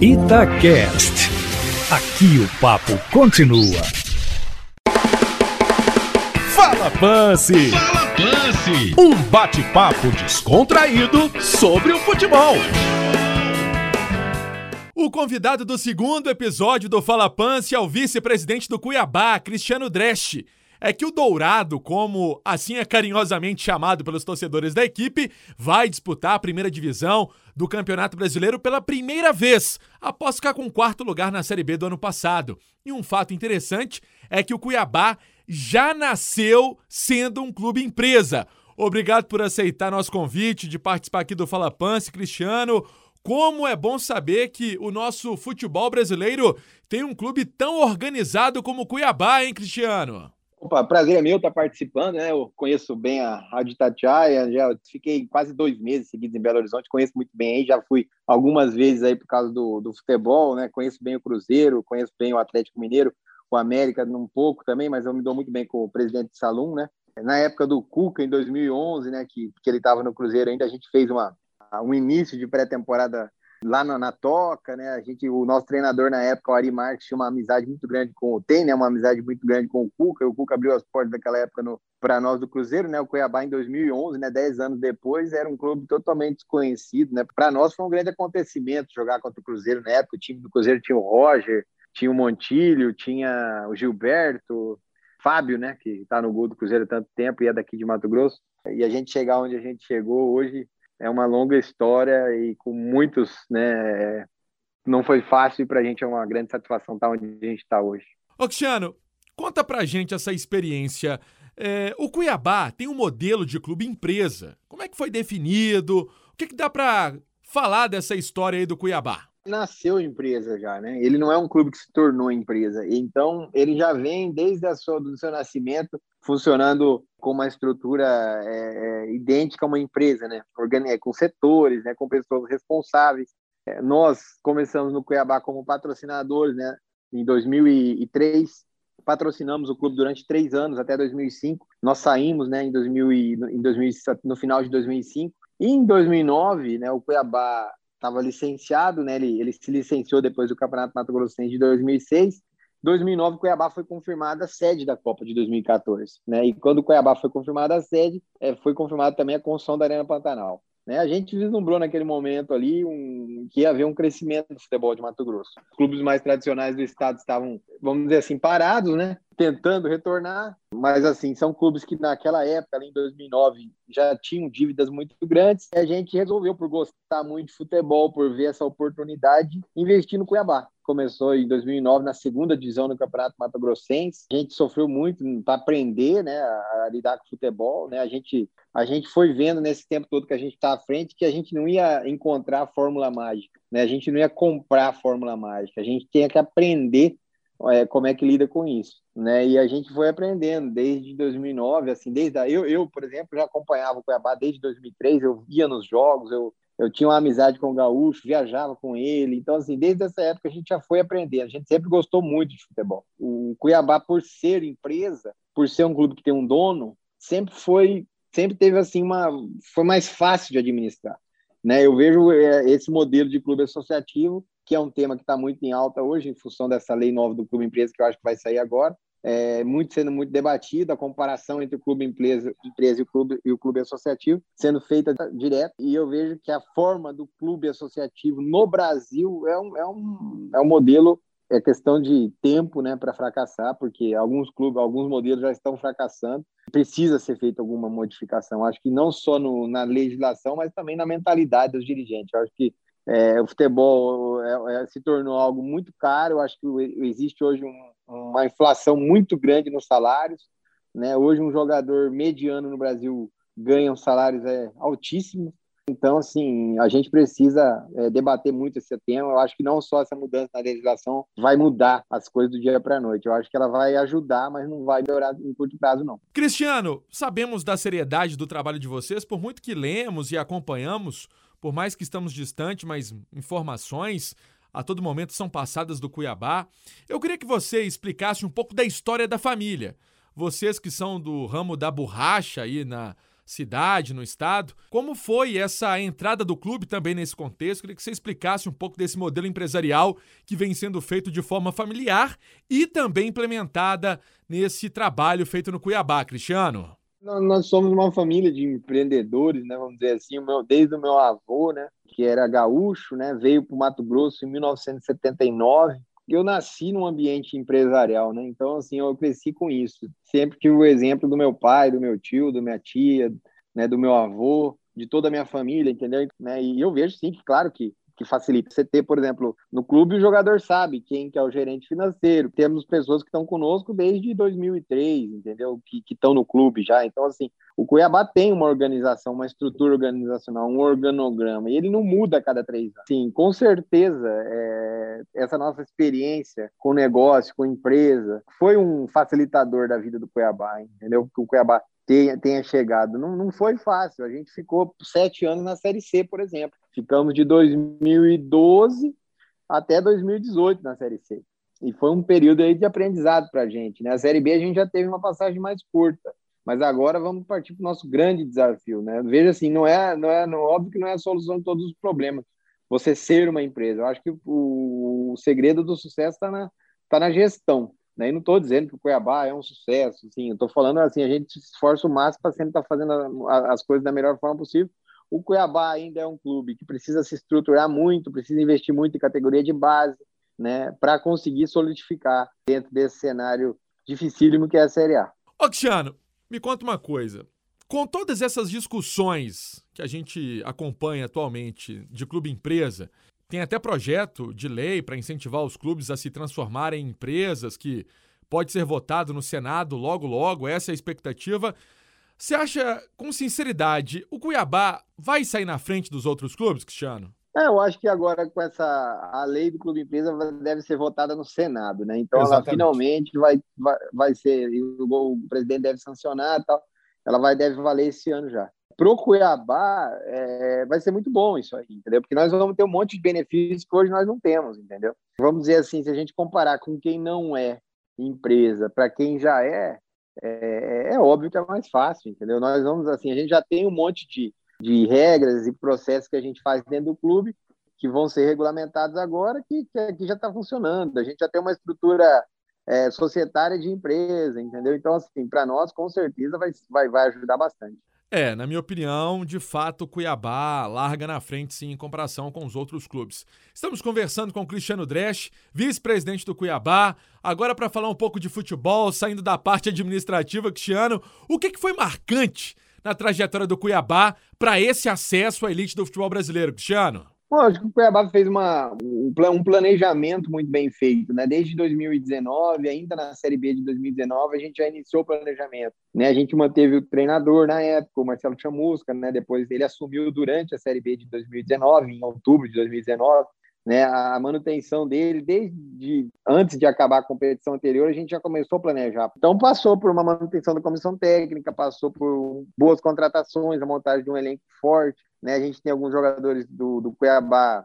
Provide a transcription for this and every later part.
Itacast. Aqui o papo continua. Fala Pance! Fala Pance! Um bate-papo descontraído sobre o futebol. O convidado do segundo episódio do Fala Pance é o vice-presidente do Cuiabá, Cristiano Dresch. É que o Dourado, como assim é carinhosamente chamado pelos torcedores da equipe, vai disputar a primeira divisão do Campeonato Brasileiro pela primeira vez, após ficar com quarto lugar na Série B do ano passado. E um fato interessante é que o Cuiabá já nasceu sendo um clube empresa. Obrigado por aceitar nosso convite de participar aqui do Fala Pance, Cristiano. Como é bom saber que o nosso futebol brasileiro tem um clube tão organizado como o Cuiabá, hein, Cristiano? Opa, prazer é meu estar participando, né? Eu conheço bem a Rádio Tatiaia, já fiquei quase dois meses seguidos em Belo Horizonte, conheço muito bem aí, já fui algumas vezes aí por causa do, do futebol, né? Conheço bem o Cruzeiro, conheço bem o Atlético Mineiro, o América um pouco também, mas eu me dou muito bem com o presidente Salum, né? Na época do Cuca, em 2011, né, que, que ele estava no Cruzeiro ainda, a gente fez uma, um início de pré-temporada lá na, na, Toca, né? A gente, o nosso treinador na época, o Ari Marques, tinha uma amizade muito grande com o tem, né? Uma amizade muito grande com o Cuca. O Cuca abriu as portas daquela época para nós do Cruzeiro, né? O Cuiabá em 2011, né? Dez anos depois, era um clube totalmente desconhecido, né? Para nós foi um grande acontecimento jogar contra o Cruzeiro na época. O time do Cruzeiro tinha o Roger, tinha o Montilho, tinha o Gilberto, Fábio, né? Que está no gol do Cruzeiro há tanto tempo e é daqui de Mato Grosso. E a gente chegar onde a gente chegou hoje é uma longa história e com muitos, né? Não foi fácil e para a gente é uma grande satisfação estar onde a gente está hoje. Ô, Cristiano, conta pra gente essa experiência. É, o Cuiabá tem um modelo de clube empresa. Como é que foi definido? O que, que dá para falar dessa história aí do Cuiabá? Nasceu empresa já, né? Ele não é um clube que se tornou empresa. Então, ele já vem desde a sua, do seu nascimento funcionando com uma estrutura é, é, idêntica a uma empresa, né? É, com setores, né? com pessoas responsáveis. É, nós começamos no Cuiabá como patrocinadores, né? Em 2003, patrocinamos o clube durante três anos, até 2005. Nós saímos, né? Em, 2000 e, em 2000, no final de 2005. E em 2009, né? O Cuiabá estava licenciado, né? Ele, ele se licenciou depois do Campeonato Mato Grossense de 2006 2009, Cuiabá foi confirmada a sede da Copa de 2014, né? E quando Cuiabá foi confirmada a sede, é, foi confirmada também a construção da Arena Pantanal. Né? A gente vislumbrou naquele momento ali um, que ia haver um crescimento do futebol de Mato Grosso. Os clubes mais tradicionais do estado estavam, vamos dizer assim, parados, né? Tentando retornar, mas assim, são clubes que naquela época, em 2009, já tinham dívidas muito grandes. E a gente resolveu, por gostar muito de futebol, por ver essa oportunidade, investir no Cuiabá começou em 2009 na segunda divisão do Campeonato Mato Grossense. A gente sofreu muito para aprender, né, a lidar com futebol, né? A gente a gente foi vendo nesse tempo todo que a gente está à frente que a gente não ia encontrar a fórmula mágica, né? A gente não ia comprar a fórmula mágica. A gente tinha que aprender é, como é que lida com isso, né? E a gente foi aprendendo desde 2009, assim, desde a, eu, eu, por exemplo, já acompanhava o Cuiabá desde 2003, eu ia nos jogos, eu eu tinha uma amizade com o Gaúcho, viajava com ele. Então, assim, desde essa época a gente já foi aprendendo. A gente sempre gostou muito de futebol. O Cuiabá, por ser empresa, por ser um clube que tem um dono, sempre foi, sempre teve assim uma, foi mais fácil de administrar. Né? Eu vejo é, esse modelo de clube associativo, que é um tema que está muito em alta hoje, em função dessa lei nova do clube empresa, que eu acho que vai sair agora. É, muito sendo muito debatida, a comparação entre o clube empresa, empresa e, o clube, e o clube associativo sendo feita direto, e eu vejo que a forma do clube associativo no Brasil é um, é um, é um modelo, é questão de tempo né, para fracassar, porque alguns clubes, alguns modelos já estão fracassando, precisa ser feita alguma modificação, acho que não só no, na legislação, mas também na mentalidade dos dirigentes, acho que é, o futebol é, é, se tornou algo muito caro. Eu acho que existe hoje um, uma inflação muito grande nos salários. Né? Hoje, um jogador mediano no Brasil ganha um salários é, altíssimos. Então, assim, a gente precisa é, debater muito esse tema. Eu acho que não só essa mudança na legislação vai mudar as coisas do dia para a noite. Eu acho que ela vai ajudar, mas não vai melhorar em curto prazo, não. Cristiano, sabemos da seriedade do trabalho de vocês, por muito que lemos e acompanhamos por mais que estamos distante, mas informações a todo momento são passadas do Cuiabá. Eu queria que você explicasse um pouco da história da família. Vocês que são do ramo da borracha aí na cidade, no estado. Como foi essa entrada do clube também nesse contexto? Queria que você explicasse um pouco desse modelo empresarial que vem sendo feito de forma familiar e também implementada nesse trabalho feito no Cuiabá, Cristiano. Nós somos uma família de empreendedores, né? Vamos dizer assim, desde o meu avô, né? Que era gaúcho, né? Veio para o Mato Grosso em 1979 eu nasci num ambiente empresarial, né? Então, assim, eu cresci com isso. Sempre tive o exemplo do meu pai, do meu tio, da minha tia, né, do meu avô, de toda a minha família, entendeu? Né? E eu vejo, sim, que claro que que facilita. Você ter, por exemplo, no clube o jogador sabe quem que é o gerente financeiro. Temos pessoas que estão conosco desde 2003, entendeu? Que estão no clube já. Então, assim, o Cuiabá tem uma organização, uma estrutura organizacional, um organograma, e ele não muda a cada três anos. Sim, com certeza, é, essa nossa experiência com negócio, com empresa, foi um facilitador da vida do Cuiabá, entendeu? Porque o Cuiabá tenha, tenha chegado. Não, não foi fácil. A gente ficou sete anos na Série C, por exemplo. Ficamos de 2012 até 2018 na Série C. E foi um período aí de aprendizado para a gente. Né? Série B a gente já teve uma passagem mais curta, mas agora vamos partir para o nosso grande desafio. Né? Veja assim, não é, não é não, óbvio que não é a solução de todos os problemas. Você ser uma empresa. Eu acho que o, o segredo do sucesso está na, tá na gestão. Né? E não estou dizendo que o Cuiabá é um sucesso. Assim, estou falando assim, a gente se esforça o máximo para sempre estar tá fazendo a, a, as coisas da melhor forma possível o Cuiabá ainda é um clube que precisa se estruturar muito, precisa investir muito em categoria de base, né, para conseguir solidificar dentro desse cenário dificílimo que é a Série A. Ô, Cristiano, me conta uma coisa. Com todas essas discussões que a gente acompanha atualmente de clube-empresa, tem até projeto de lei para incentivar os clubes a se transformarem em empresas que pode ser votado no Senado logo logo, essa é a expectativa. Você acha, com sinceridade, o Cuiabá vai sair na frente dos outros clubes, Cristiano? É, eu acho que agora com essa a lei do clube empresa deve ser votada no Senado, né? Então Exatamente. ela finalmente vai, vai, vai ser o, o presidente deve sancionar, tal. Ela vai deve valer esse ano já. Pro Cuiabá é, vai ser muito bom isso aí, entendeu? Porque nós vamos ter um monte de benefícios que hoje nós não temos, entendeu? Vamos dizer assim, se a gente comparar com quem não é empresa para quem já é, é, é, óbvio que é mais fácil, entendeu? Nós vamos assim, a gente já tem um monte de, de regras e processos que a gente faz dentro do clube que vão ser regulamentados agora, que, que, já está funcionando. A gente já tem uma estrutura é, societária de empresa, entendeu? Então, assim, para nós, com certeza, vai, vai, vai ajudar bastante. É, na minha opinião, de fato, Cuiabá larga na frente sim em comparação com os outros clubes. Estamos conversando com o Cristiano Dresch, vice-presidente do Cuiabá. Agora para falar um pouco de futebol, saindo da parte administrativa, Cristiano, o que, que foi marcante na trajetória do Cuiabá para esse acesso à elite do futebol brasileiro, Cristiano? Bom, acho que o Cuiabá fez uma, um planejamento muito bem feito, né? Desde 2019, ainda na Série B de 2019, a gente já iniciou o planejamento, né? A gente manteve o treinador na época, o Marcelo Chamusca, né? Depois ele assumiu durante a Série B de 2019, em outubro de 2019, né? A manutenção dele, desde antes de acabar a competição anterior, a gente já começou a planejar. Então passou por uma manutenção da comissão técnica, passou por boas contratações, a montagem de um elenco forte, né? A gente tem alguns jogadores do, do Cuiabá,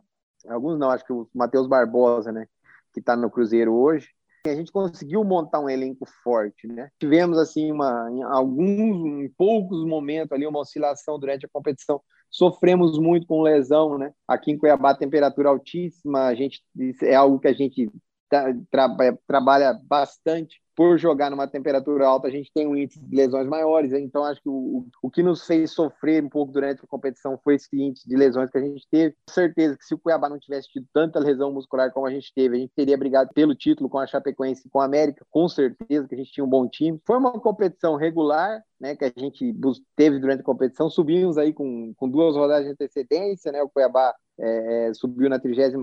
alguns não, acho que o Matheus Barbosa, né? Que está no Cruzeiro hoje. A gente conseguiu montar um elenco forte, né? Tivemos, assim, uma, em alguns, em poucos momentos ali, uma oscilação durante a competição. Sofremos muito com lesão, né? Aqui em Cuiabá, temperatura altíssima, a gente, é algo que a gente tra, tra, trabalha bastante por jogar numa temperatura alta, a gente tem um índice de lesões maiores. Então, acho que o, o que nos fez sofrer um pouco durante a competição foi esse índice de lesões que a gente teve. Com certeza que se o Cuiabá não tivesse tido tanta lesão muscular como a gente teve, a gente teria brigado pelo título com a Chapecoense e com a América. Com certeza que a gente tinha um bom time. Foi uma competição regular, né, que a gente teve durante a competição. Subimos aí com, com duas rodadas de antecedência, né? O Cuiabá é, é subiu na 36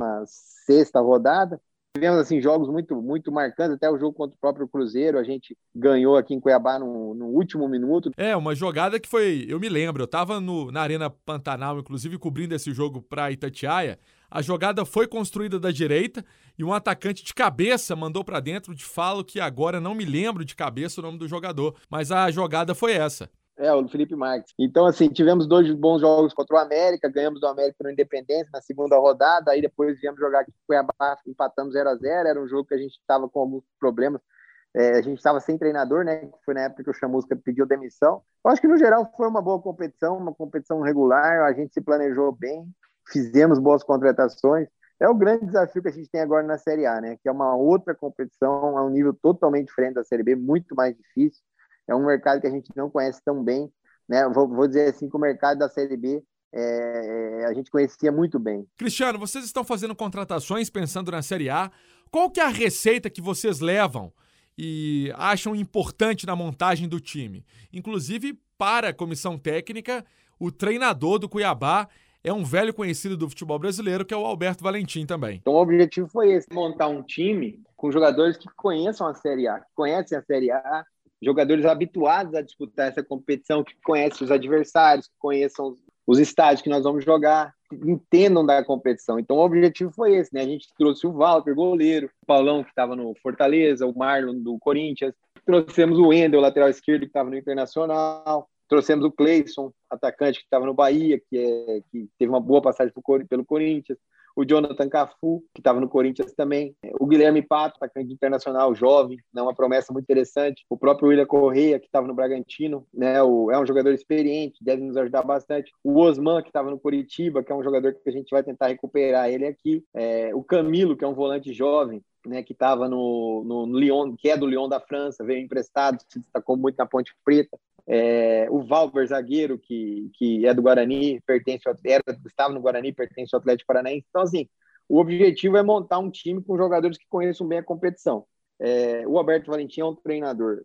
sexta rodada tivemos assim jogos muito muito marcantes, até o jogo contra o próprio Cruzeiro, a gente ganhou aqui em Cuiabá no, no último minuto. É, uma jogada que foi, eu me lembro, eu tava no, na Arena Pantanal, inclusive cobrindo esse jogo para Itatiaia. A jogada foi construída da direita e um atacante de cabeça mandou para dentro. Te falo que agora não me lembro de cabeça o nome do jogador, mas a jogada foi essa. É, o Felipe Marques. Então, assim, tivemos dois bons jogos contra o América, ganhamos do América no Independência na segunda rodada, aí depois viemos jogar aqui com Cuiabá, empatamos 0 a 0 era um jogo que a gente estava com alguns problemas É, a gente estava sem treinador, né? Foi na época que o Chamusca pediu demissão. Eu acho que no geral foi uma boa competição, uma competição regular. A gente se planejou bem, fizemos boas contratações. É o grande desafio que a gente tem agora na Série A, né? Que é uma outra competição a um nível totalmente diferente da Série B, muito mais difícil. É um mercado que a gente não conhece tão bem, né? Vou, vou dizer assim que o mercado da Série B é, é, a gente conhecia muito bem. Cristiano, vocês estão fazendo contratações pensando na Série A. Qual que é a receita que vocês levam e acham importante na montagem do time? Inclusive, para a comissão técnica, o treinador do Cuiabá é um velho conhecido do futebol brasileiro, que é o Alberto Valentim também. Então, o objetivo foi esse: montar um time com jogadores que conheçam a Série A, que conhecem a Série A, jogadores habituados a disputar essa competição, que conhecem os adversários, que conheçam os estádios que nós vamos jogar, entendam da competição. Então o objetivo foi esse, né? A gente trouxe o Walter, goleiro, o Paulão, que estava no Fortaleza, o Marlon do Corinthians, trouxemos o Wendel, lateral esquerdo, que estava no Internacional, trouxemos o Cleison, atacante que estava no Bahia, que, é, que teve uma boa passagem pelo Corinthians, o Jonathan Cafu, que estava no Corinthians também, o Guilherme Pato, atacante internacional, jovem, né, uma promessa muito interessante, o próprio William Correia, que estava no Bragantino, né, o, é um jogador experiente, deve nos ajudar bastante, o Osman, que estava no Curitiba, que é um jogador que a gente vai tentar recuperar ele aqui, é, o Camilo, que é um volante jovem, né, que estava no, no, no, Lyon, que é do Lyon da França, veio emprestado, se destacou muito na Ponte Preta. É, o Valber, zagueiro, que, que é do Guarani, pertence ao, era, estava no Guarani, pertence ao Atlético Paranaense. Então, assim, o objetivo é montar um time com jogadores que conheçam bem a competição. É, o Alberto Valentim é um treinador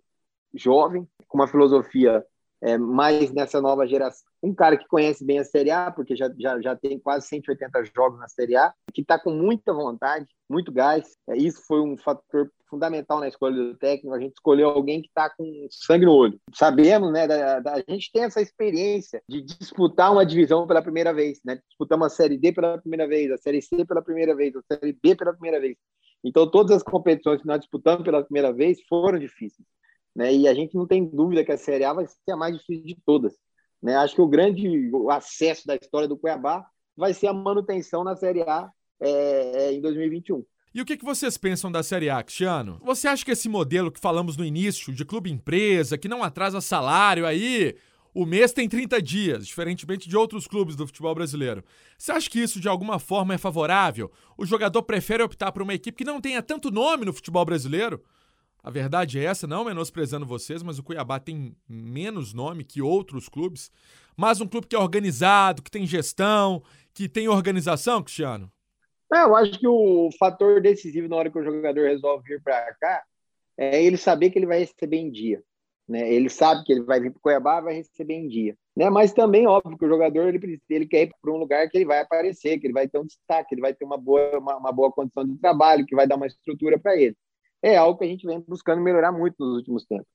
jovem, com uma filosofia é, mais nessa nova geração. Um cara que conhece bem a Série A, porque já, já, já tem quase 180 jogos na Série A, que está com muita vontade, muito gás. É, isso foi um fator fundamental na escolha do técnico. A gente escolheu alguém que está com sangue no olho. Sabemos, né? Da, da, a gente tem essa experiência de disputar uma divisão pela primeira vez, né? Disputamos a Série D pela primeira vez, a Série C pela primeira vez, a Série B pela primeira vez. Então, todas as competições que nós disputamos pela primeira vez foram difíceis. Né? E a gente não tem dúvida que a Série A vai ser a mais difícil de todas. Né? Acho que o grande acesso da história do Cuiabá vai ser a manutenção na Série A é, em 2021. E o que, que vocês pensam da Série A, Cristiano? Você acha que esse modelo que falamos no início, de clube-empresa, que não atrasa salário aí, o mês tem 30 dias, diferentemente de outros clubes do futebol brasileiro. Você acha que isso de alguma forma é favorável? O jogador prefere optar por uma equipe que não tenha tanto nome no futebol brasileiro? A verdade é essa, não menosprezando vocês, mas o Cuiabá tem menos nome que outros clubes. Mas um clube que é organizado, que tem gestão, que tem organização, Cristiano? É, eu acho que o fator decisivo na hora que o jogador resolve vir para cá é ele saber que ele vai receber em dia. Né? Ele sabe que ele vai vir para Cuiabá vai receber em dia. Né? Mas também, óbvio, que o jogador ele, ele quer ir para um lugar que ele vai aparecer, que ele vai ter um destaque, ele vai ter uma boa, uma, uma boa condição de trabalho, que vai dar uma estrutura para ele é algo que a gente vem buscando melhorar muito nos últimos tempos.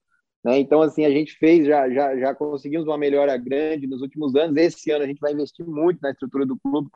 Né? Então, assim, a gente fez, já, já, já conseguimos uma melhora grande nos últimos anos. Esse ano a gente vai investir muito na estrutura do clube,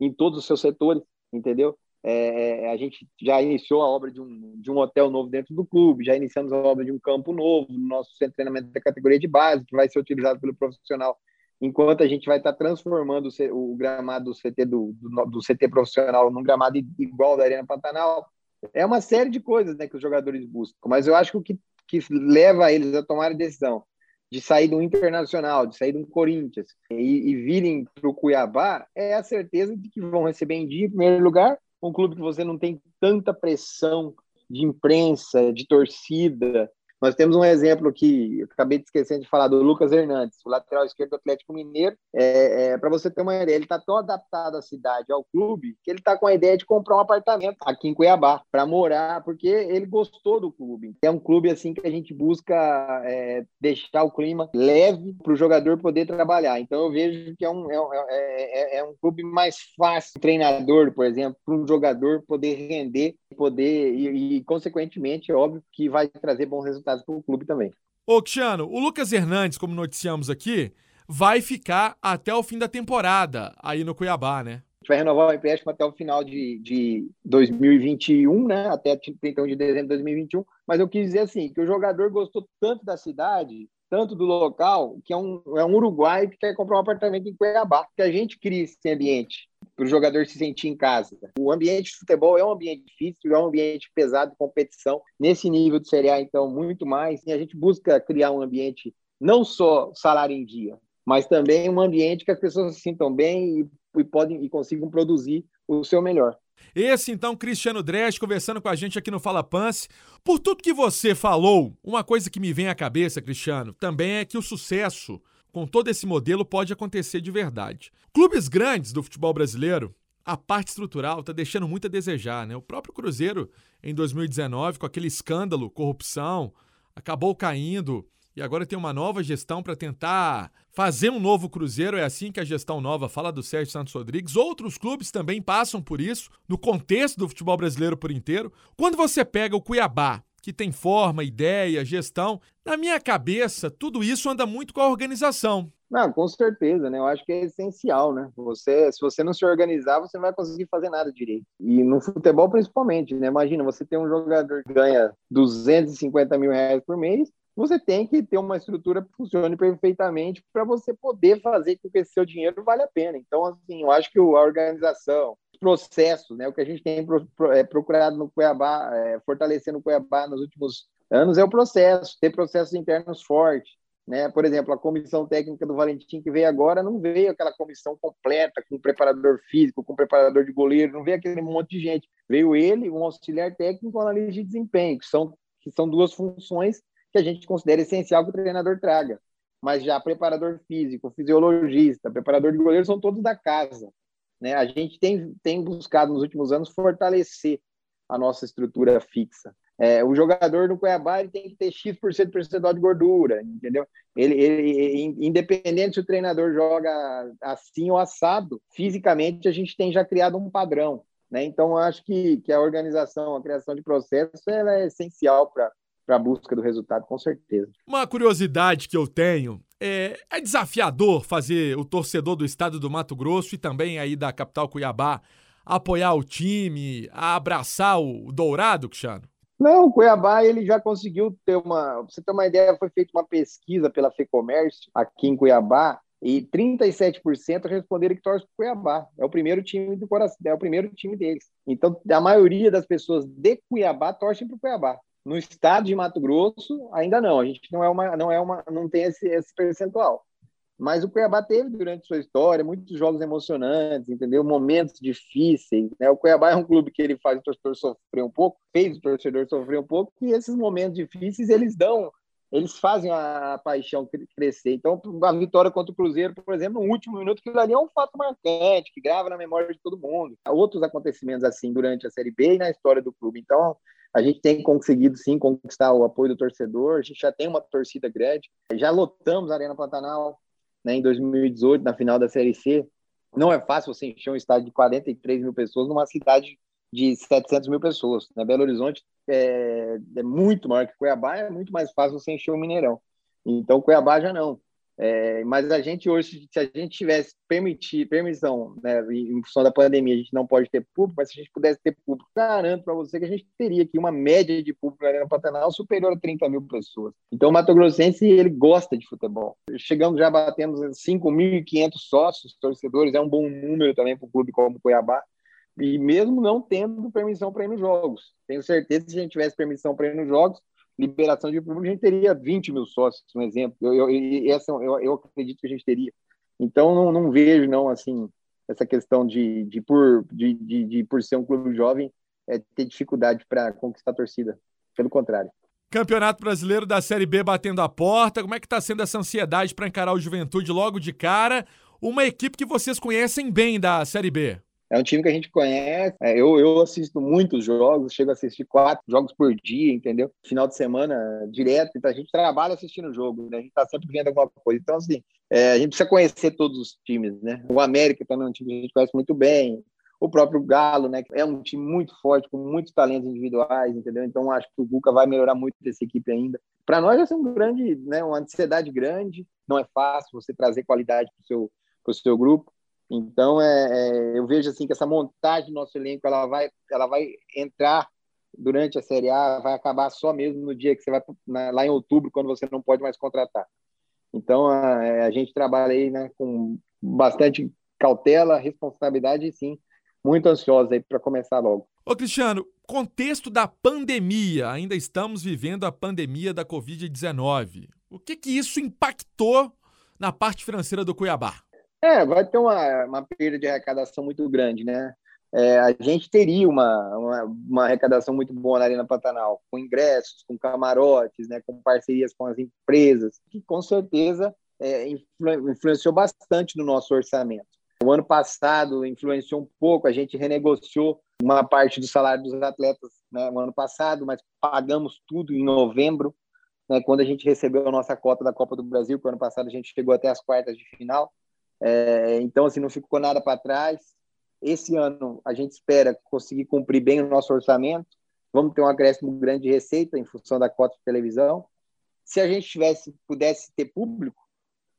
em todos os seus setores, entendeu? É, é, a gente já iniciou a obra de um, de um hotel novo dentro do clube, já iniciamos a obra de um campo novo no nosso centro de treinamento da categoria de base, que vai ser utilizado pelo profissional, enquanto a gente vai estar transformando o, o gramado do CT, do, do, do CT profissional num gramado igual da Arena Pantanal, é uma série de coisas né, que os jogadores buscam, mas eu acho que o que, que leva eles a tomar a decisão de sair do Internacional, de sair do Corinthians e, e virem para o Cuiabá é a certeza de que vão receber em dia, em primeiro lugar, um clube que você não tem tanta pressão de imprensa, de torcida, nós temos um exemplo que acabei de esquecer de falar do Lucas Hernandes, o lateral esquerdo do Atlético Mineiro. É, é Para você ter uma ideia, ele está tão adaptado à cidade, ao clube, que ele está com a ideia de comprar um apartamento aqui em Cuiabá para morar, porque ele gostou do clube. É um clube assim que a gente busca é, deixar o clima leve para o jogador poder trabalhar. Então eu vejo que é um, é, é, é, é um clube mais fácil, treinador, por exemplo, para um jogador poder render, poder e, e consequentemente, é óbvio que vai trazer bons resultados resultados para o clube também. Ô, Cristiano, o Lucas Hernandes, como noticiamos aqui, vai ficar até o fim da temporada aí no Cuiabá, né? A gente vai renovar o empréstimo até o final de, de 2021, né? Até 31 de dezembro de 2021. Mas eu quis dizer assim, que o jogador gostou tanto da cidade, tanto do local, que é um, é um uruguaio que quer comprar um apartamento em Cuiabá. Que a gente cria esse ambiente para o jogador se sentir em casa. O ambiente de futebol é um ambiente difícil, é um ambiente pesado de competição. Nesse nível de Série A, então, muito mais. E a gente busca criar um ambiente não só salário em dia, mas também um ambiente que as pessoas se sintam bem e, e podem e consigam produzir o seu melhor. Esse então, Cristiano Dresch, conversando com a gente aqui no Fala Pance. Por tudo que você falou, uma coisa que me vem à cabeça, Cristiano, também é que o sucesso com todo esse modelo pode acontecer de verdade. Clubes grandes do futebol brasileiro, a parte estrutural está deixando muito a desejar, né? O próprio Cruzeiro, em 2019, com aquele escândalo, corrupção, acabou caindo e agora tem uma nova gestão para tentar fazer um novo Cruzeiro. É assim que a gestão nova fala do Sérgio Santos Rodrigues. Outros clubes também passam por isso, no contexto do futebol brasileiro por inteiro. Quando você pega o Cuiabá, que tem forma, ideia, gestão. Na minha cabeça, tudo isso anda muito com a organização. Não, com certeza, né? Eu acho que é essencial, né? Você, se você não se organizar, você não vai conseguir fazer nada direito. E no futebol, principalmente, né? Imagina, você tem um jogador que ganha 250 mil reais por mês, você tem que ter uma estrutura que funcione perfeitamente para você poder fazer com que esse seu dinheiro vale a pena. Então, assim, eu acho que a organização, processos, né? O que a gente tem é, procurado no Cuiabá, é, fortalecendo o Cuiabá nos últimos anos é o processo, ter processos internos fortes. Né? Por exemplo, a comissão técnica do Valentim que veio agora não veio aquela comissão completa com preparador físico, com preparador de goleiro, não veio aquele monte de gente. Veio ele, um auxiliar técnico, um analista de desempenho, que são, que são duas funções que a gente considera essencial que o treinador traga. Mas já preparador físico, fisiologista, preparador de goleiro são todos da casa. Né? A gente tem, tem buscado nos últimos anos fortalecer a nossa estrutura fixa. É, o jogador no Cuiabá ele tem que ter X% percentual de gordura, entendeu? Ele, ele, independente se o treinador joga assim ou assado, fisicamente a gente tem já criado um padrão. Né? Então, acho que, que a organização, a criação de processos, ela é essencial para a busca do resultado, com certeza. Uma curiosidade que eu tenho é, é, desafiador fazer o torcedor do estado do Mato Grosso e também aí da capital Cuiabá apoiar o time, a abraçar o Dourado, Cristiano? Não, o Cuiabá ele já conseguiu ter uma. Pra você ter uma ideia, foi feita uma pesquisa pela FEComércio aqui em Cuiabá e 37% responderam que torce para o Cuiabá. É o primeiro time do coração, é o primeiro time deles. Então, a maioria das pessoas de Cuiabá torcem para o Cuiabá. No estado de Mato Grosso, ainda não. A gente não é uma, não é uma, não tem esse, esse percentual. Mas o Cuiabá teve durante sua história muitos jogos emocionantes, entendeu? Momentos difíceis. Né? O Cuiabá é um clube que ele faz o torcedor sofrer um pouco, fez o torcedor sofrer um pouco, e esses momentos difíceis eles dão, eles fazem a paixão crescer. Então, a vitória contra o Cruzeiro, por exemplo, no último minuto, que ali é um fato marcante, que grava na memória de todo mundo. Há outros acontecimentos assim durante a Série B e na história do clube. Então, a gente tem conseguido sim conquistar o apoio do torcedor, a gente já tem uma torcida grande, já lotamos a Arena Pantanal né, em 2018, na final da Série C. Não é fácil você encher um estádio de 43 mil pessoas numa cidade de 700 mil pessoas. Né? Belo Horizonte é, é muito maior que Cuiabá, é muito mais fácil você encher o Mineirão. Então, Cuiabá já não. É, mas a gente hoje, se a gente tivesse permitir, permissão, né, em função da pandemia, a gente não pode ter público, mas se a gente pudesse ter público, garanto para você que a gente teria aqui uma média de público na Arena Pantanal superior a 30 mil pessoas. Então, o Mato Grossense, ele gosta de futebol. Chegamos já batendo 5.500 sócios, torcedores, é um bom número também para o clube como o Cuiabá. E mesmo não tendo permissão para ir nos jogos. Tenho certeza que se a gente tivesse permissão para ir nos jogos, liberação de público, a gente teria 20 mil sócios, um exemplo. Eu, eu, essa, eu, eu acredito que a gente teria. Então, não, não vejo, não, assim, essa questão de, de, por, de, de, de por ser um clube jovem, é, ter dificuldade para conquistar a torcida. Pelo contrário. Campeonato Brasileiro da Série B batendo a porta. Como é que está sendo essa ansiedade para encarar o Juventude logo de cara? Uma equipe que vocês conhecem bem da Série B. É um time que a gente conhece. É, eu, eu assisto muitos jogos, chego a assistir quatro jogos por dia, entendeu? Final de semana direto. Então a gente trabalha assistindo o jogo, né? A gente tá sempre vendo alguma coisa. Então, assim, é, a gente precisa conhecer todos os times, né? O América também é um time que a gente conhece muito bem. O próprio Galo, né? É um time muito forte, com muitos talentos individuais, entendeu? Então acho que o Buca vai melhorar muito essa equipe ainda. Para nós ser um grande, né? Uma ansiedade grande. Não é fácil você trazer qualidade para o seu, seu grupo. Então, é, é, eu vejo assim que essa montagem do nosso elenco ela vai, ela vai entrar durante a Série A, vai acabar só mesmo no dia que você vai na, lá em outubro, quando você não pode mais contratar. Então, a, é, a gente trabalha aí né, com bastante cautela, responsabilidade e sim, muito ansiosa aí para começar logo. Ô Cristiano, contexto da pandemia, ainda estamos vivendo a pandemia da Covid-19. O que que isso impactou na parte financeira do Cuiabá? É, vai ter uma, uma perda de arrecadação muito grande, né? É, a gente teria uma, uma, uma, arrecadação muito boa na Arena Pantanal, com ingressos, com camarotes, né, com parcerias com as empresas, que com certeza é, influ, influenciou bastante no nosso orçamento. O ano passado influenciou um pouco, a gente renegociou uma parte do salário dos atletas né, no ano passado, mas pagamos tudo em novembro, né, quando a gente recebeu a nossa cota da Copa do Brasil, que ano passado a gente chegou até as quartas de final. É, então, assim, não ficou nada para trás. Esse ano a gente espera conseguir cumprir bem o nosso orçamento. Vamos ter um acréscimo grande de receita em função da cota de televisão. Se a gente tivesse, pudesse ter público,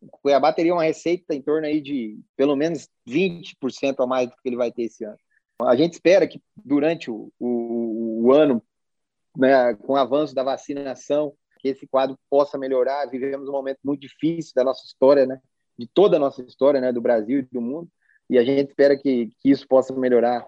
o Cuiabá teria uma receita em torno aí de pelo menos 20% a mais do que ele vai ter esse ano. A gente espera que durante o, o, o ano, né, com o avanço da vacinação, que esse quadro possa melhorar. Vivemos um momento muito difícil da nossa história, né? De toda a nossa história, né? do Brasil e do mundo, e a gente espera que, que isso possa melhorar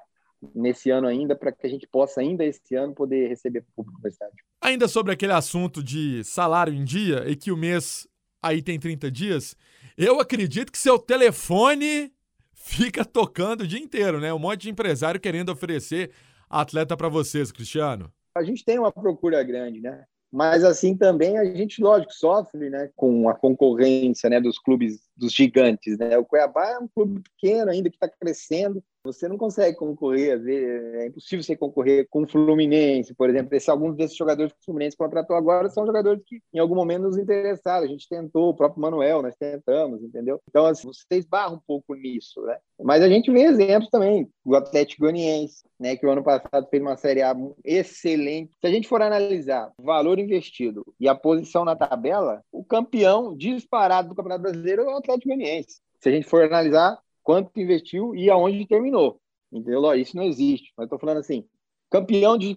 nesse ano ainda, para que a gente possa ainda esse ano poder receber público no estádio. Ainda sobre aquele assunto de salário em dia e que o mês aí tem 30 dias, eu acredito que seu telefone fica tocando o dia inteiro, né? Um monte de empresário querendo oferecer atleta para vocês, Cristiano. A gente tem uma procura grande, né? Mas assim também a gente, lógico, sofre né, com a concorrência né, dos clubes, dos gigantes. Né? O Cuiabá é um clube pequeno ainda que está crescendo. Você não consegue concorrer, é impossível você concorrer com o Fluminense, por exemplo. Esse, alguns desses jogadores que o Fluminense contratou agora são jogadores que em algum momento nos interessaram. A gente tentou, o próprio Manuel, nós tentamos, entendeu? Então, assim, você esbarra um pouco nisso, né? Mas a gente vê exemplos também, o Atlético Goianiense, né, que o ano passado fez uma Série A excelente. Se a gente for analisar o valor investido e a posição na tabela, o campeão disparado do Campeonato Brasileiro é o Atlético Goianiense. Se a gente for analisar quanto investiu e aonde terminou. Entendeu? Isso não existe. Mas estou falando assim, campeão de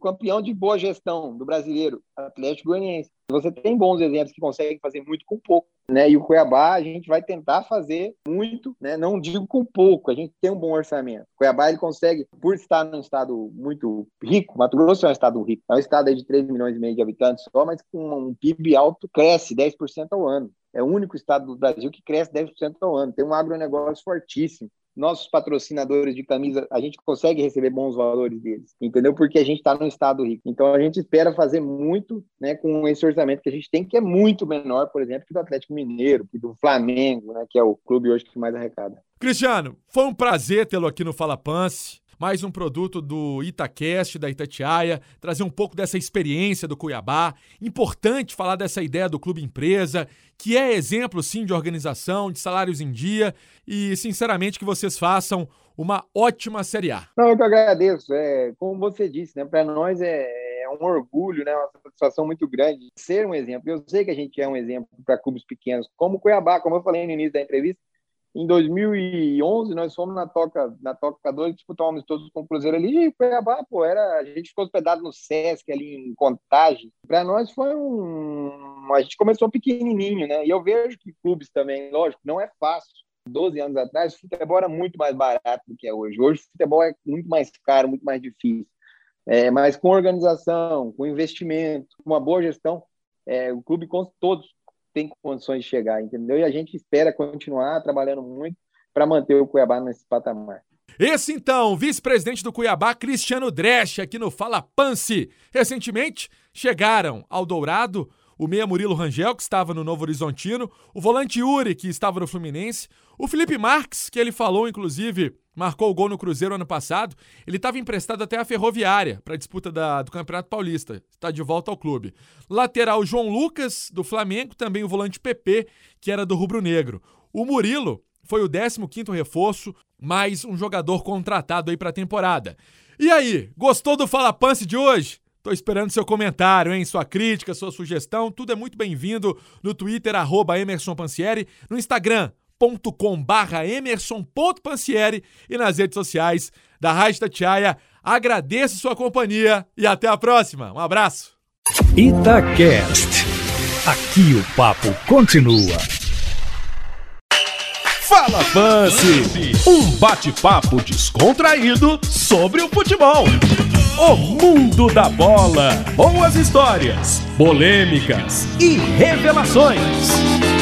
campeão de boa gestão do brasileiro, Atlético Goianiense. Você tem bons exemplos que conseguem fazer muito com pouco, né? E o Cuiabá a gente vai tentar fazer muito, né? Não digo com pouco, a gente tem um bom orçamento. O Cuiabá ele consegue, por estar num estado muito rico, Mato Grosso é um estado rico, é um estado de 3 milhões e meio de habitantes só, mas com um PIB alto cresce 10% ao ano. É o único estado do Brasil que cresce 10% ao ano. Tem um agronegócio fortíssimo. Nossos patrocinadores de camisa, a gente consegue receber bons valores deles, entendeu? Porque a gente está num estado rico. Então a gente espera fazer muito né, com esse orçamento que a gente tem, que é muito menor, por exemplo, que do Atlético Mineiro, que do Flamengo, né, que é o clube hoje que mais arrecada. Cristiano, foi um prazer tê-lo aqui no Fala Pance mais um produto do Itacast, da Itatiaia, trazer um pouco dessa experiência do Cuiabá. Importante falar dessa ideia do clube empresa, que é exemplo sim de organização, de salários em dia e, sinceramente, que vocês façam uma ótima Série A. Não, eu que agradeço. É, como você disse, né, para nós é, é um orgulho, né, uma satisfação muito grande ser um exemplo. Eu sei que a gente é um exemplo para clubes pequenos, como o Cuiabá, como eu falei no início da entrevista, em 2011, nós fomos na Toca, na Toca 2 disputar um amistoso com o Cruzeiro ali. E Cuiabá, pô, era, a gente ficou hospedado no Sesc, ali em Contagem. Para nós foi um. A gente começou pequenininho, né? E eu vejo que clubes também, lógico, não é fácil. 12 anos atrás, o futebol era muito mais barato do que é hoje. Hoje o futebol é muito mais caro, muito mais difícil. É, mas com organização, com investimento, com uma boa gestão, é, o clube todos tem condições de chegar, entendeu? E a gente espera continuar trabalhando muito para manter o Cuiabá nesse patamar. Esse então, vice-presidente do Cuiabá, Cristiano Dresch, aqui no Fala Pance. Recentemente chegaram ao Dourado o meia Murilo Rangel, que estava no Novo Horizontino, o volante Yuri, que estava no Fluminense, o Felipe Marques, que ele falou, inclusive, marcou o gol no Cruzeiro ano passado, ele estava emprestado até a Ferroviária para a disputa da, do Campeonato Paulista, está de volta ao clube. Lateral João Lucas, do Flamengo, também o volante PP, que era do Rubro Negro. O Murilo foi o 15º reforço, mais um jogador contratado aí para a temporada. E aí, gostou do Fala Pance de hoje? Tô esperando seu comentário, hein? Sua crítica, sua sugestão, tudo é muito bem-vindo no Twitter, arroba Emerson Pansieri, no Instagram, com barra e nas redes sociais da Rádio Tatiaia. Agradeço sua companhia e até a próxima. Um abraço. Itacast. Aqui o papo continua. Fala Pance, um bate-papo descontraído sobre o futebol. O mundo da bola, boas histórias, polêmicas e revelações.